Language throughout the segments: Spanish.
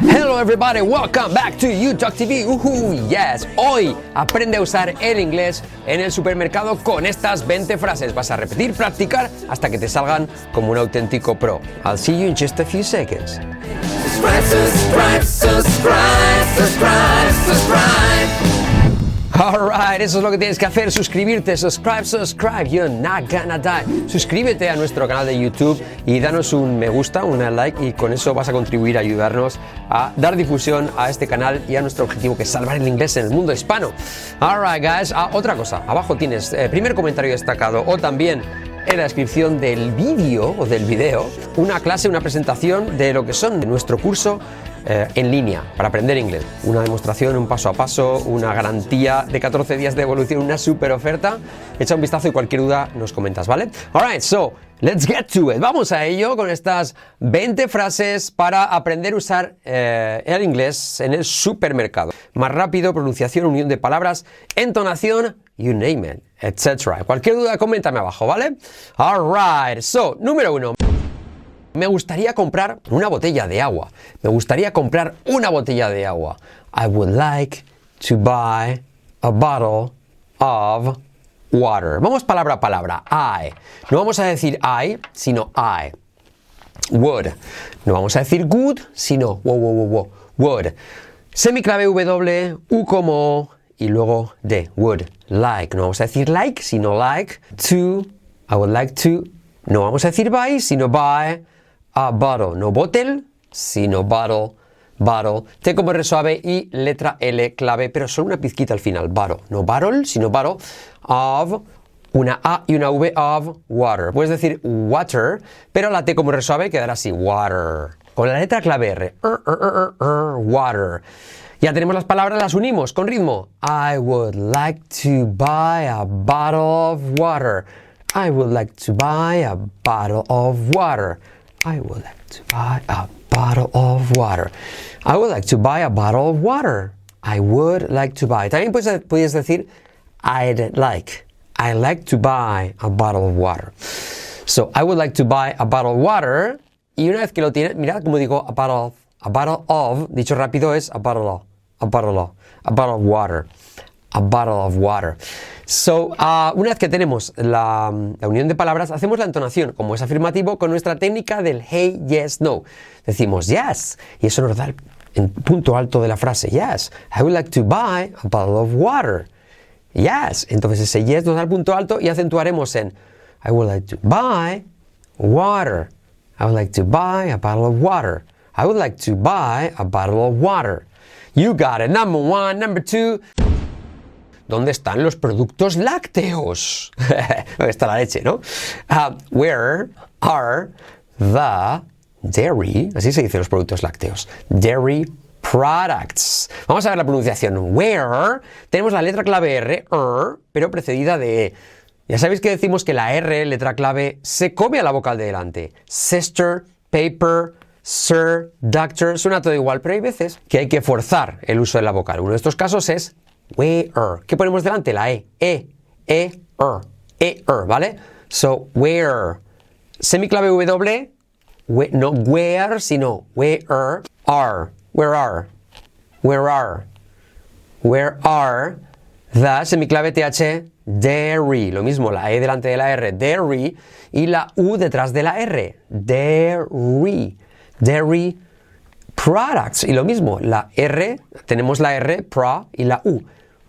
Hello everybody, welcome back to YouTalk TV. Uhu, yes. Hoy aprende a usar el inglés en el supermercado con estas 20 frases. Vas a repetir, practicar hasta que te salgan como un auténtico pro. I'll see you in just a few seconds. subscribe, subscribe, subscribe. Alright, eso es lo que tienes que hacer, suscribirte, subscribe, subscribe, you're not gonna die. Suscríbete a nuestro canal de YouTube y danos un me gusta, un like y con eso vas a contribuir a ayudarnos a dar difusión a este canal y a nuestro objetivo que es salvar el inglés en el mundo hispano. Alright guys, ah, otra cosa, abajo tienes eh, primer comentario destacado o también en la descripción del vídeo o del video una clase, una presentación de lo que son de nuestro curso eh, en línea para aprender inglés. Una demostración, un paso a paso, una garantía de 14 días de evolución, una super oferta. Echa un vistazo y cualquier duda nos comentas, ¿vale? Alright, so let's get to it. Vamos a ello con estas 20 frases para aprender a usar eh, el inglés en el supermercado. Más rápido, pronunciación, unión de palabras, entonación, you name it, etc. Cualquier duda, coméntame abajo, ¿vale? Alright, so, número uno. Me gustaría comprar una botella de agua. Me gustaría comprar una botella de agua. I would like to buy a bottle of water. Vamos palabra a palabra. I. No vamos a decir I, sino I. Would. No vamos a decir good, sino wow, wow, wow, wow. Would. Semiclave W, U como y luego D. Would. Like. No vamos a decir like, sino like. To. I would like to. No vamos a decir buy, sino buy a bottle. No bottle, sino bottle. Bottle. T como R suave y letra L clave, pero solo una pizquita al final. Bottle. No bottle, sino bottle. Of una A y una V of water. Puedes decir water, pero la T como R suave quedará así. Water. Con la letra clave R. Er, water. Ya tenemos las palabras, las unimos con ritmo. I would like to buy a bottle of water. I would like to buy a bottle of water. I would like to buy a bottle of water. I would like to buy a bottle of water. I would like to buy. También puedes, decir I'd like. I like to buy a bottle of water. So, I would like to buy a bottle of water. Y una vez que lo tienes, mirad como digo a bottle of. A bottle of, dicho rápido es a bottle of. A bottle of. A bottle of water. A bottle of water. So, uh, una vez que tenemos la, unión de palabras, hacemos la entonación, como es afirmativo, con nuestra técnica del hey, yes, no. Decimos yes, y eso nos da el punto alto de la frase. Yes, I would like to buy a bottle of water. Yes, entonces ese yes nos da el punto alto y acentuaremos en I would like to buy water. I would like to buy a bottle of water. I would like to buy a bottle of water. You got it. Number one. Number two. ¿Dónde están los productos lácteos? ¿Dónde está la leche, no? Uh, where are the dairy, así se dice los productos lácteos, dairy products. Vamos a ver la pronunciación. Where tenemos la letra clave R, er, pero precedida de E. Ya sabéis que decimos que la R, letra clave, se come a la vocal de delante. Sister, paper, sir, doctor, suena todo igual, pero hay veces que hay que forzar el uso de la vocal. Uno de estos casos es where. ¿Qué ponemos delante? La E. E, E, er. E, er, ¿vale? So, where. Semiclave W, no where, sino where are. Where are. Where are. Where are the semiclave TH dairy. Lo mismo, la E delante de la R, dairy, y la U detrás de la R, dairy. Dairy products. Y lo mismo, la R, tenemos la R, pro, y la U.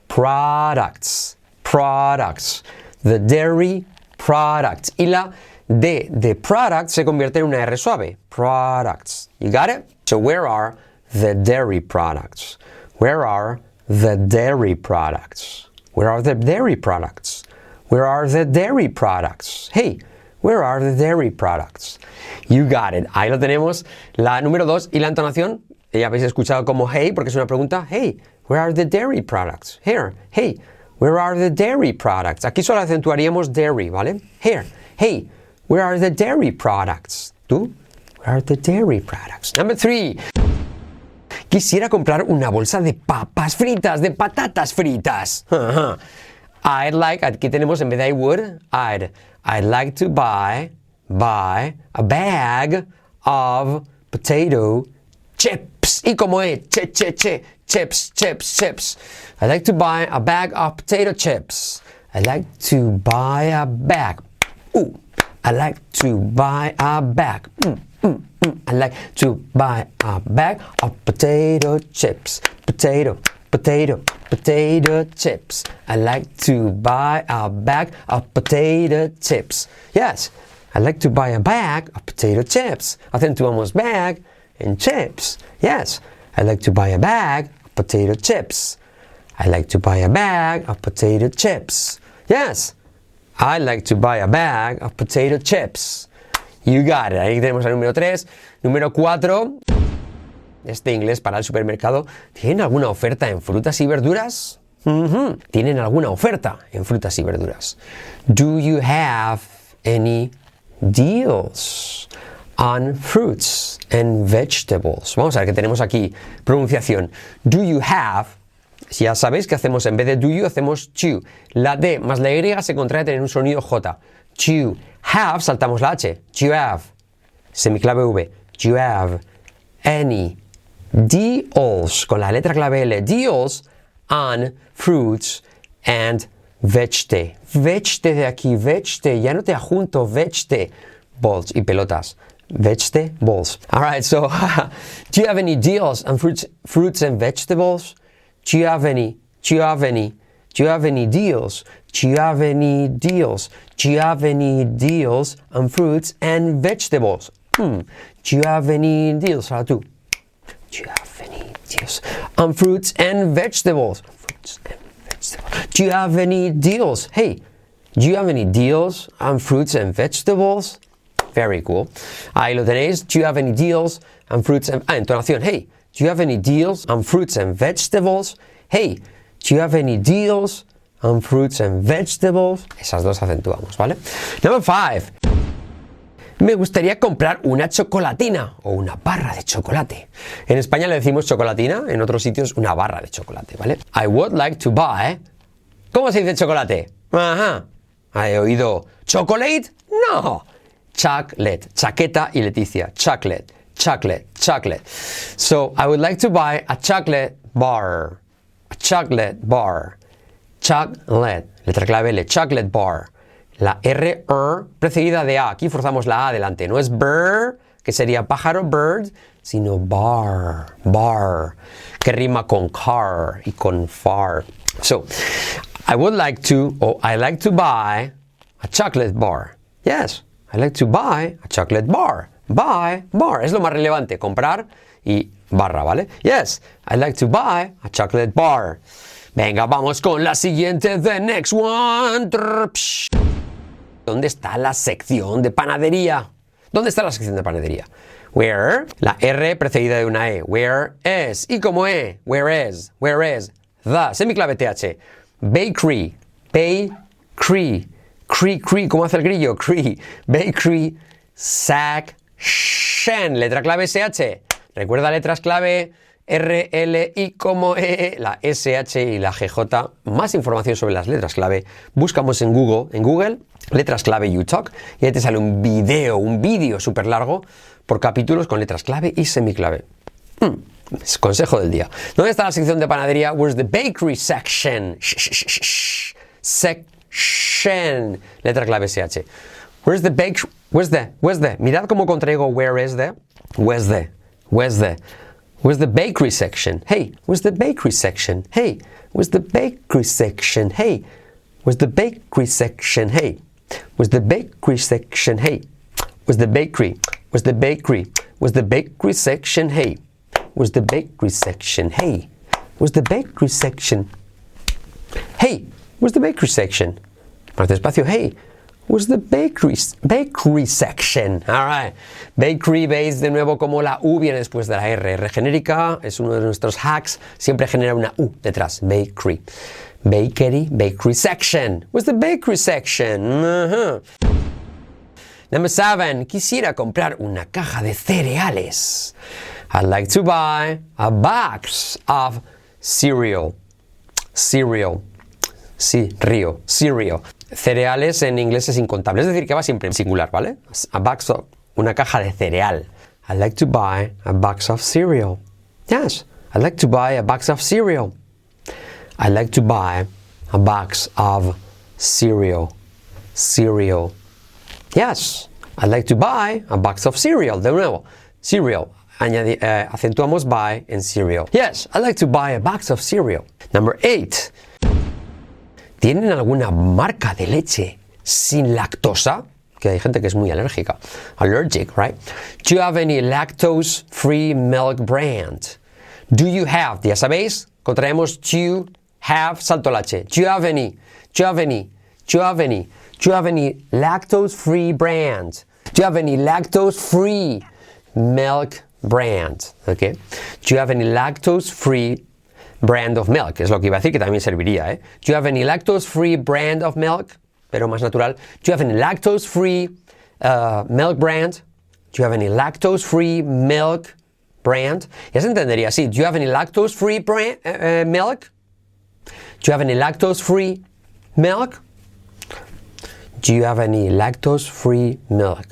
Products. Products. The dairy products. Y la D de product se convierte en una R suave. Products. You got it? So where are the dairy products? Where are the dairy products? Where are the dairy products? Where are the dairy products? Hey, where are the dairy products? You got it. Ahí lo tenemos. La número dos y la entonación. Ya habéis escuchado como hey, porque es una pregunta. Hey, where are the dairy products? Here. Hey, where are the dairy products? Aquí solo acentuaríamos dairy, ¿vale? Here. Hey, where are the dairy products? ¿Tú? Where are the dairy products? Number three. Quisiera comprar una bolsa de papas fritas, de patatas fritas. I'd like, aquí tenemos en vez de I would, I'd, I'd like to buy, buy a bag of potato chips. Y como E, che, che, che, chips, chips, chips. I like to buy a bag of potato chips. I like to buy a bag. Ooh, I like to buy a bag. Mm, mm, mm. I like to buy a bag of potato chips. Potato, potato, potato chips. I like to buy a bag of potato chips. Yes, I like to buy a bag of potato chips. I tend to almost bag and chips. Yes, I like to buy a bag of potato chips. I like to buy a bag of potato chips. Yes, I like to buy a bag of potato chips. You got it. Ahí tenemos el número 3. Número 4. Este inglés para el supermercado. ¿Tienen alguna oferta en frutas y verduras? ¿Tienen alguna oferta en frutas y verduras? Do you have any deals on fruits and vegetables? Vamos a ver qué tenemos aquí. Pronunciación. Do you have si ya sabéis que hacemos en vez de do you, hacemos chew. La D más la Y se contrae tener un sonido J. Chew. Have, saltamos la H. You have. Semiclave V. You have any deals, con la letra clave L, deals on fruits and vegetables. Vegetables de aquí, vegetables. Ya no te vegetables balls y pelotas. Vegetables. All right, so do you have any deals on fruits, fruits and vegetables? Do you have any? Do you have any? Do you have any deals? Do you have any deals? Do you have any deals on fruits and vegetables? Hmm. Do you have any deals? Ahora. Do you have any deals on fruits and vegetables? Fruits and vegetables. Do you have any deals? Hey, do you have any deals on fruits and vegetables? Very cool. Ahí lo tenéis. Do you have any deals on fruits and... Ah, entonación. Hey, do you have any deals on fruits and vegetables? Hey, do you have any deals on fruits and vegetables? Esas dos acentuamos, ¿vale? Number five. Me gustaría comprar una chocolatina o una barra de chocolate. En España le decimos chocolatina, en otros sitios una barra de chocolate, ¿vale? I would like to buy. ¿Cómo se dice chocolate? Ajá. ¿He oído chocolate? No. Chocolate. Chaqueta y Leticia. Chocolate. Chocolate. Chocolate. So I would like to buy a chocolate bar. A chocolate bar. Chocolate. Letra clave L. Chocolate bar. La R, R, precedida de A. Aquí forzamos la A adelante. No es bird, que sería pájaro, bird, sino bar, bar, que rima con car y con far. So, I would like to, or I like to buy a chocolate bar. Yes, I like to buy a chocolate bar. Buy, bar. Es lo más relevante, comprar y barra, ¿vale? Yes, I like to buy a chocolate bar. Venga, vamos con la siguiente, the next one. ¿Dónde está la sección de panadería? ¿Dónde está la sección de panadería? Where, la R precedida de una E. Where is. Y como E, where is, where is. The, semiclave TH. Bakery, bakery. Cree, cree, ¿cómo hace el grillo? Cree. Bakery, section. Letra clave SH. Recuerda letras clave R, L, I como E, la SH y la GJ. Más información sobre las letras clave. Buscamos en Google, en Google, letras clave YouTalk y ahí te sale un video, un vídeo súper largo por capítulos con letras clave y semiclave. Mm, es consejo del día. ¿Dónde está la sección de panadería? Where's the bakery section? Section. Letra clave SH. Where's the bake? Where's the? Where's the? Mirad cómo contraigo where is the. Where's the? Where's the? Where's the bakery section? Hey, where's the bakery section? Hey, where's the bakery section? Hey, where's the bakery section? Hey, where's the bakery section? Hey, where's the bakery? Where's the bakery? Where's the bakery section? Hey, where's the bakery section? Hey, where's the bakery section? Hey, where's the bakery section? Más despacio. Hey, where's the bakery, bakery section? All right. Bakery, veis de nuevo como la U viene después de la R. R genérica es uno de nuestros hacks. Siempre genera una U detrás. Bakery. Bakery, bakery section. Where's the bakery section? Uh-huh. Number seven. Quisiera comprar una caja de cereales. I'd like to buy a box of cereal. Cereal. Sí, río, cereal. Cereales en inglés es incontable, es decir, que va siempre en singular, ¿vale? A box of, una caja de cereal. I'd like to buy a box of cereal. Yes, I'd like to buy a box of cereal. I'd like to buy a box of cereal. Cereal. Yes, I'd like to buy a box of cereal. De nuevo, cereal. Eh, acentuamos buy en cereal. Yes, I'd like to buy a box of cereal. Number eight. ¿Tienen alguna marca de leche sin lactosa? Que hay gente que es muy alérgica. Allergic, right? Do you have any lactose-free milk brand? Do you have? Ya sabéis, contraemos do have, salto. Do you have any? Do you have any? Do you have any? Do you have any lactose-free brand? Do you have any lactose-free milk brand? Okay. Do you have any lactose-free brand of milk? Es lo que iba a decir que también serviría, ¿eh? Do you have any lactose-free brand of milk? Pero más natural. Do you have any lactose-free uh, milk brand? Do you have any lactose-free milk brand? Ya se entendería así. Do you have any lactose-free uh, milk? Do you have any lactose-free milk? Do you have any lactose-free milk?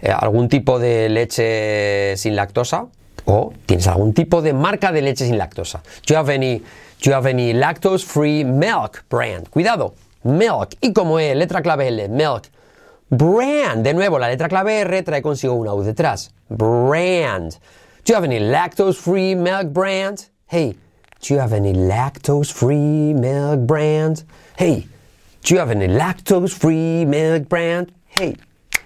Eh, ¿Algún tipo de leche sin lactosa? ¿O tienes algún tipo de marca de leche sin lactosa? Do you have any, any lactose-free milk brand? Cuidado, milk. Y como E, letra clave L, milk. Brand. De nuevo, la letra clave R trae consigo una U detrás. Brand. Do you have any lactose-free milk brand? Hey, do you have any lactose-free milk brand? Hey, do you have any lactose-free milk brand? Hey,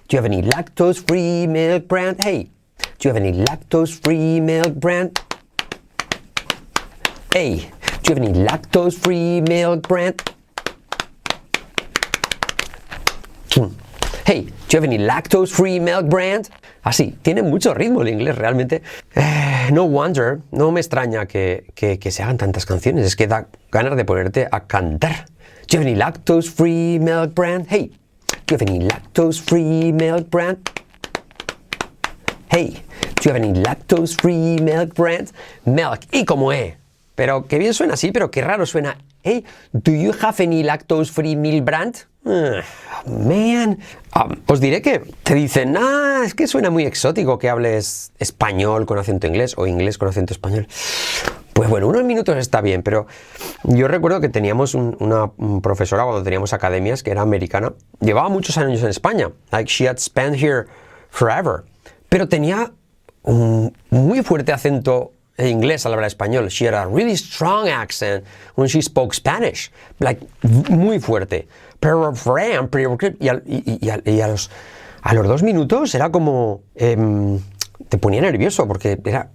do you have any lactose-free milk brand? Hey, do you have any lactose-free milk brand? Hey, do you have any lactose-free milk brand? Hmm. Hey, do you have any lactose-free milk brand? Así, tiene mucho ritmo el inglés realmente. Eh, no wonder, no me extraña que, que- que se hagan tantas canciones, es que da ganas de ponerte a cantar. Do you have any lactose-free milk brand? Hey, do you have any lactose-free milk brand? Hey, do you have any lactose-free milk brand? Milk, y como E. Pero qué bien suena así, pero qué raro suena. Hey, do you have any lactose-free milk brand? Ah, man. Ah, os diré que te dicen, ah, es que suena muy exótico que hables español con acento inglés o inglés con acento español. Pues bueno, unos minutos está bien, pero yo recuerdo que teníamos un- una un profesora cuando teníamos academias que era americana. Llevaba muchos años en España. Like she had spent here forever. Pero tenía un muy fuerte acento inglés al hablar español. She had a really strong accent when she spoke Spanish. Like, muy fuerte. Pero, y, al- y- y- a, los, a los dos minutos era como... em, te ponía nervioso porque era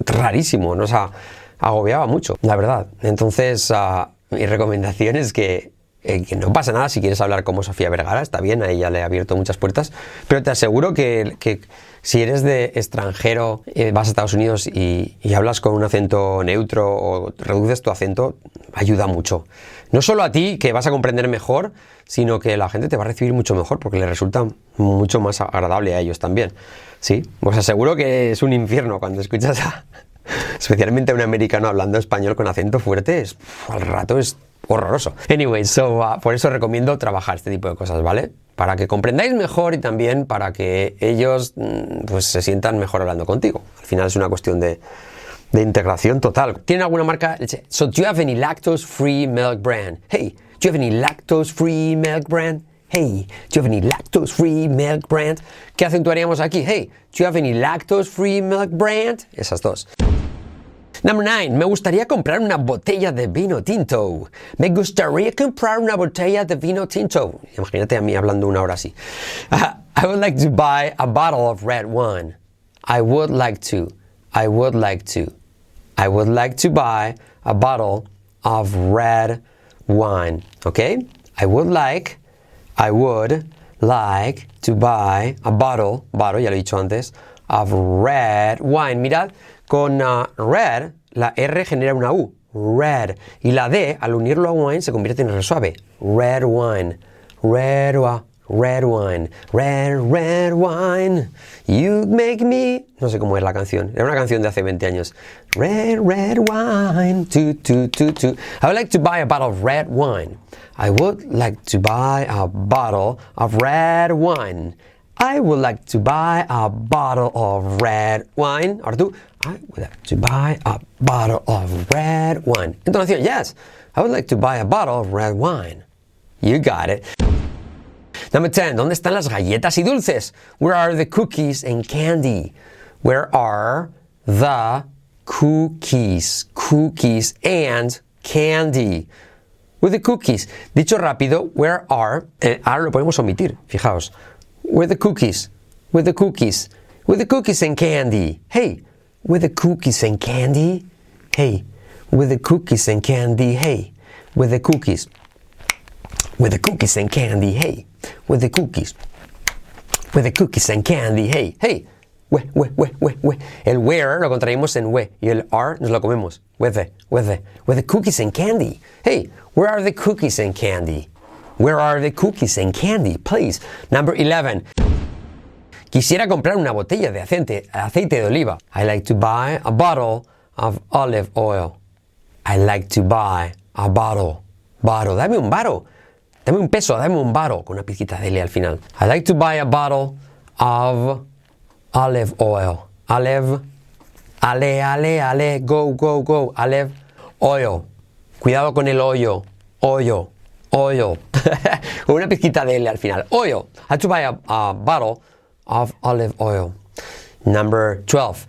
rarísimo, ¿no? O sea, agobiaba mucho, la verdad. Entonces, ah, mi recomendación es que, eh, que no pasa nada si quieres hablar como Sofía Vergara, está bien, a ella le ha abierto muchas puertas, pero te aseguro que, que si eres de extranjero, eh, vas a Estados Unidos y, hablas con un acento neutro o reduces tu acento, ayuda mucho. No solo a ti, que vas a comprender mejor, sino que la gente te va a recibir mucho mejor porque le resulta mucho más agradable a ellos también. Sí, os aseguro que es un infierno cuando escuchas a, especialmente a un americano hablando español con acento fuerte, es, al rato es horroroso. Anyway, so, uh, por eso recomiendo trabajar este tipo de cosas, ¿vale? Para que comprendáis mejor y también para que ellos mm, pues, se sientan mejor hablando contigo. Al final es una cuestión de, de integración total. ¿Tienen alguna marca? So, do you have any lactose-free milk brand? Hey, do you have any lactose-free milk brand? Hey, do you have any lactose-free milk brand? ¿Qué acentuaríamos aquí? Hey, do you have any lactose-free milk brand? Esas dos. Number 9. Me gustaría comprar una botella de vino tinto. Me gustaría comprar una botella de vino tinto. Imagínate a mí hablando una hora así. Ah, I would like to buy a bottle of red wine. I would like to. I would like to. I would like to buy a bottle of red wine. Okay? I would like. I would like to buy a bottle, bottle, ya lo he dicho antes, of red wine. Mirad, con uh, red, la R genera una U, red. Y la D, al unirlo a wine, se convierte en R suave. Red wine, red wine. Red wine, red, red wine, you make me. No sé cómo es la canción, era una canción de hace 20 años. Red, red wine, tu, tu, tu, tu. I would like to buy a bottle of red wine. I would like to buy a bottle of red wine. I would like to buy a bottle of red wine. Ahora tú, I would like to buy a bottle of red wine. Entonación, yes, I would like to buy a bottle of red wine. You got it. Number 10. ¿Dónde están las galletas y dulces? Where are the cookies and candy? Where are the cookies, cookies and candy? With the cookies. Dicho rápido, where are, eh, ahora lo podemos omitir, fijaos. Where the cookies, with the cookies, with the cookies and candy. Hey, with the cookies and candy. Hey, with the cookies and candy. Hey, with the cookies. With the cookies and candy. Hey, with the cookies. With the cookies and candy. Hey, hey. We, we, we, we, we. El where lo contraímos en we y el are nos lo comemos. With the, with the, with the cookies and candy. Hey, where are the cookies and candy? Where are the cookies and candy? Please. Number 11. Quisiera comprar una botella de aceite, de oliva. I like to buy a bottle of olive oil. I like to buy a bottle. Bottle. Dame un baro. Dame un peso, dame un baro con una pizquita de L al final. I like to buy a bottle of olive oil. Olive. Ale, ale, ale. Go, go, go. Olive oil. Cuidado con el hoyo. Hoyo. Oil. una pizquita de L al final. Oil. I have to buy a, a bottle of olive oil. Number 12.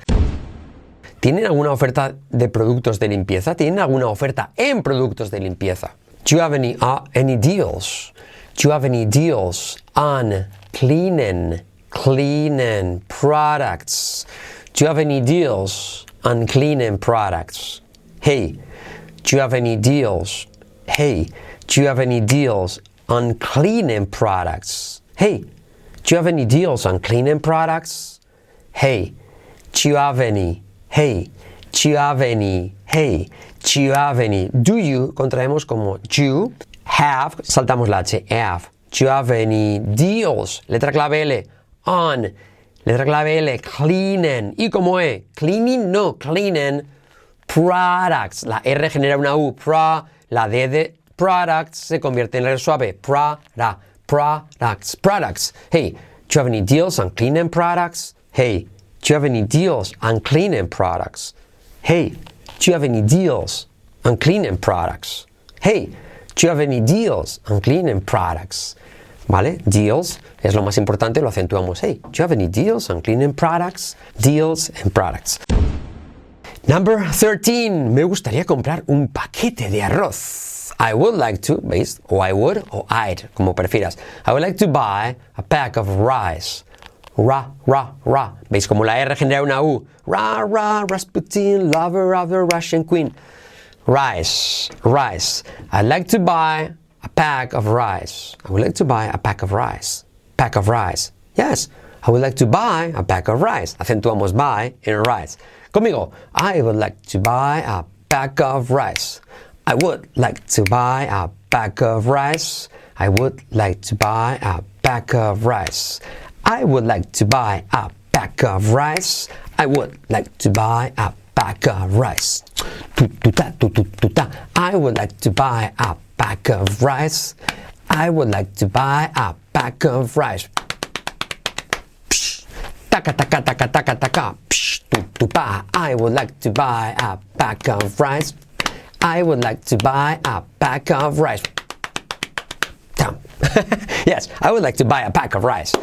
¿Tienen alguna oferta de productos de limpieza? ¿Tienen alguna oferta en productos de limpieza? Do you have any, uh, any deals? Do you have any deals on cleaning, cleaning products? Do you have any deals on cleaning products? Hey, do you have any deals? Hey, do you have any deals on cleaning products? Hey, do you have any deals on cleaning products? Hey, do you have any? Hey, do you have any? Hey, do you have any? Do you contraemos como you have, saltamos la H, have. Do you have any deals? Letra clave L, on. Letra clave L, cleaning. ¿Y como E? Cleaning, no, cleaning products. La R genera una U, pro, la D de products se convierte en R suave, product, products, products. Hey, do you have any deals on cleaning products? Hey, do you have any deals on cleaning products? Hey, do you have any deals on cleaning products? Hey, do you have any deals on cleaning products? ¿Vale? Deals es lo más importante, lo acentuamos. Hey, do you have any deals on cleaning products? Deals and products. Number 13. Me gustaría comprar un paquete de arroz. I would like to, ¿veis? O I would o I'd, como prefieras. I would like to buy a pack of rice. Ra, ra, ra. ¿Veis? Como la R genera una U. Ra, ra, Rasputin, lover of the Russian queen. Rice, rice. I'd like to buy a pack of rice. I would like to buy a pack of rice. Pack of rice. Yes, I would like to buy a pack of rice. Acentuamos buy en rice. Conmigo, I would like to buy a pack of rice. I would like to buy a pack of rice. I would like to buy a pack of rice. I would like to buy a pack of rice. I would like to buy a pack of rice. I would like to buy a pack of rice. I would like to buy a pack of rice. Taka taka taka taka taka. I would like to buy a pack of rice. I would like to buy a pack of rice. Down. yes, I would like to buy a pack of rice.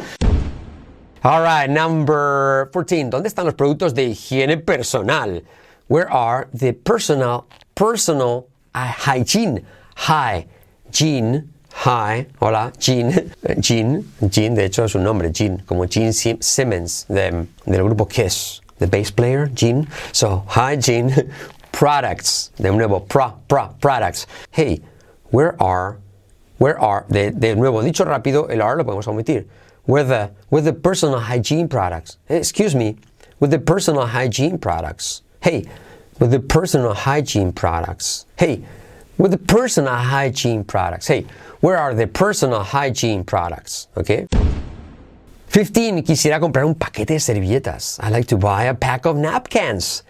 All right, number 14. ¿Dónde están los productos de higiene personal? Where are the personal, personal uh, hygiene? Hygiene. Hi, hola, Gene. Gene, Gene, de hecho es un nombre, Gene, como Gene Sim- Simmons de- del grupo Kiss, the bass player, Gene. So, hi, Gene. Products, de nuevo, pro, pro, products. Hey, where are Where are, de, nuevo, dicho rápido, el are lo podemos omitir. Where the, where the personal hygiene products. Eh, Excuse me, with the personal hygiene products. Hey, with the personal hygiene products. Hey, with the personal hygiene products. Hey, where are the personal hygiene products? Okay. 15. Quisiera comprar un paquete de servilletas. I like to buy a pack of napkins.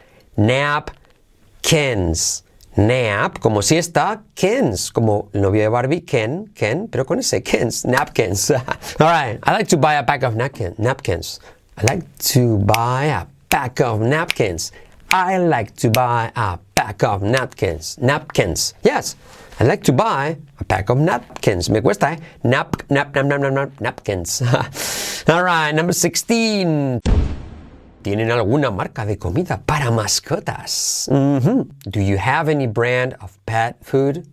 Napkins. Nap, como siesta. Kens, como el novio de Barbie, Ken, Ken, pero con ese Kens, napkins. All right, I like to buy a pack of napkin, napkins. I like to buy a pack of napkins. I like to buy a pack of napkins. Napkins. Yes. I like to buy a pack of napkins. Me cuesta, eh? Nap, nap, nap, nap, nap, nap napkins. All right, number 16. ¿Tienen alguna marca de comida para mascotas? Do you have any brand of pet food?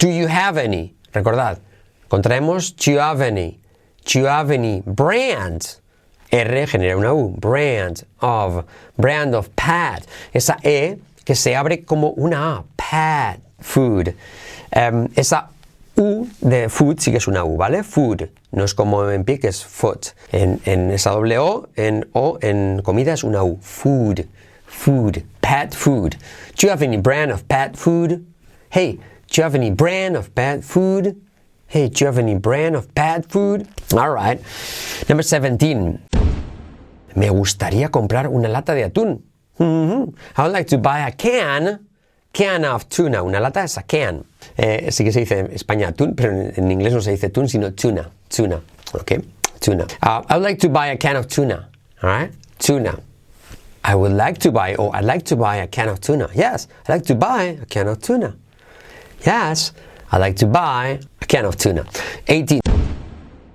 Do you have any? Recordad, contraemos do you have any? Do you have any brand? R genera una U. Brand of. Brand of pet. Esa E que se abre como una A. Pet food. Em, esa U de food sí que es una U, ¿vale? Food. No es como en pie que es foot. En, en esa doble O, en O, en comida es una U. Food. Food. Pet food. Do you have any brand of pet food? Hey, do you have any brand of pet food? Hey, do you have any brand of pet food? All right. Number 17. Me gustaría comprar una lata de atún. Mhm. I would like to buy a can, can of tuna. Una lata es a can. Eh, sí que se dice en España atún, pero en, en inglés no se dice tuna, sino tuna. Tuna. ¿Ok? Tuna. Uh, I would like to buy a can of tuna. All right? Tuna. I would like to buy, or I'd like to buy a can of tuna. Yes, I'd like to buy a can of tuna. Yes, I'd like to buy a can of tuna. 18.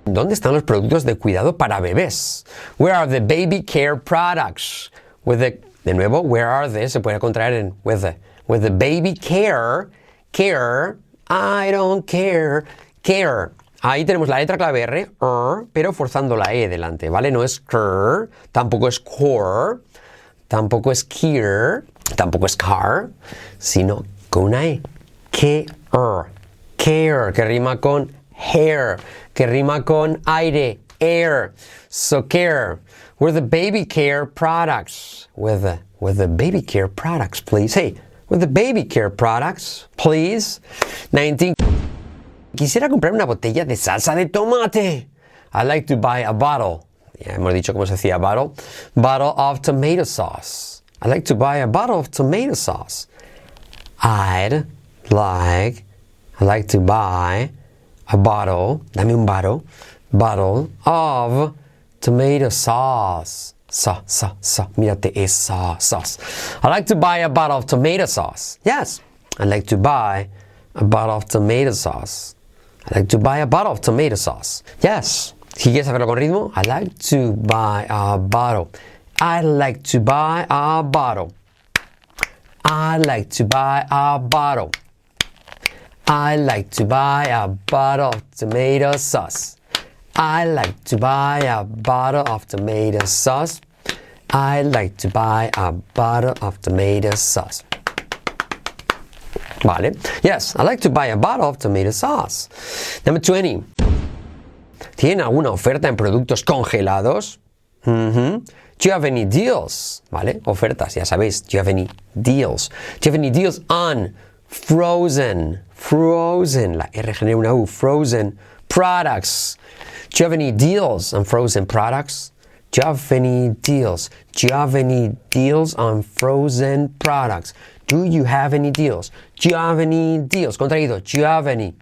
¿Dónde están los productos de cuidado para bebés? Where are the baby care products? With the, de nuevo, where are they? Se puede contraer en with the, with the baby care, care, I don't care, care. Ahí tenemos la letra clave R, er, pero forzando la E delante, ¿vale? No es cur, tampoco es core, tampoco es care, tampoco es car, sino con una E. Care, care, que rima con hair, que rima con aire, air. So care. We're the baby care products. With the, with the baby care products, please. Hey, with the baby care products, please. 19. Quisiera comprar una botella de salsa de tomate. I'd like to buy a bottle. Ya hemos dicho cómo se decía bottle. Bottle of tomato sauce. I'd like to buy a bottle of tomato sauce. I'd like, I'd like to buy a bottle, dame un bottle, bottle of tomato sauce. Sa, sa, sa, mírate esa sauce. I'd like to buy a bottle of tomato sauce. Yes, I'd like to buy a bottle of tomato sauce. I'd like to buy a bottle of tomato sauce. Yes. Si quieres saberlo con ritmo, I'd like to buy a bottle. I'd like to buy a bottle. I'd like to buy a bottle. I like to buy a bottle of tomato sauce. I like to buy a bottle of tomato sauce. I like to buy a bottle of tomato sauce. Vale. Yes, I like to buy a bottle of tomato sauce. Number 20. ¿Tienen alguna oferta en productos congelados? Mhm. Do you have any deals? ¿Vale? Ofertas, ya sabéis. Do you have any deals? Do you have any deals on frozen? Frozen. La R genera una U. Frozen products. Do you have any deals on frozen products? Do you have any deals? Do you have any deals on frozen products? Do you have any deals? Do you have any deals? Contraído. Do you have any?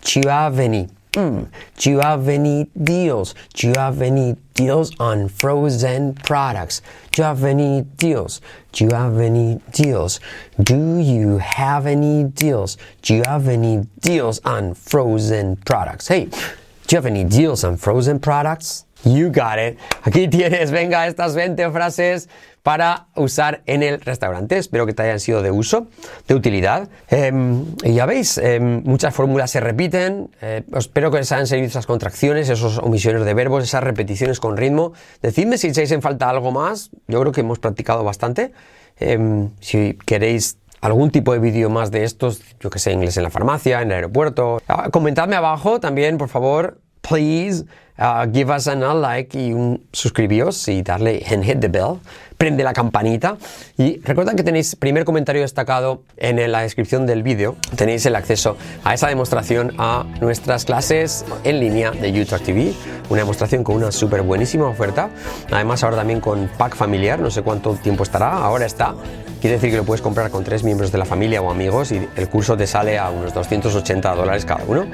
Do you have any? Mm. Do you have any deals? Do you have any deals on frozen products? Do you have any deals? Do you have any deals? Do you have any deals? Do you have any deals on frozen products? Hey, do you have any deals on frozen products? You got it. Aquí tienes, venga, estas 20 frases para usar en el restaurante. Espero que te hayan sido de uso, de utilidad. Y ya veis, em, muchas fórmulas se repiten. Eh, espero que les hayan servido esas contracciones, esas omisiones de verbos, esas repeticiones con ritmo. Decidme si echáis en falta algo más. Yo creo que hemos practicado bastante. Em, si queréis algún tipo de vídeo más de estos, yo que sé, inglés en la farmacia, en el aeropuerto, ah, comentadme abajo también, por favor please uh, give us a like y un suscribíos y darle and hit the bell, prende la campanita. Y recuerda que tenéis primer comentario destacado en la descripción del vídeo, tenéis el acceso a esa demostración a nuestras clases en línea de YouTube TV, una demostración con una súper buenísima oferta, además ahora también con pack familiar, no sé cuánto tiempo estará, ahora está, quiere decir que lo puedes comprar con tres miembros de la familia o amigos y el curso te sale a unos 280 dólares cada uno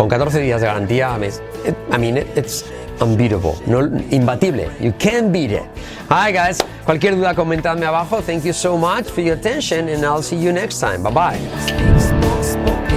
con 14 días de garantía, I mean, it's unbeatable, no, imbatible. You can't beat it. Hi guys, cualquier duda comentadme abajo. Thank you so much for your attention and I'll see you next time. Bye bye.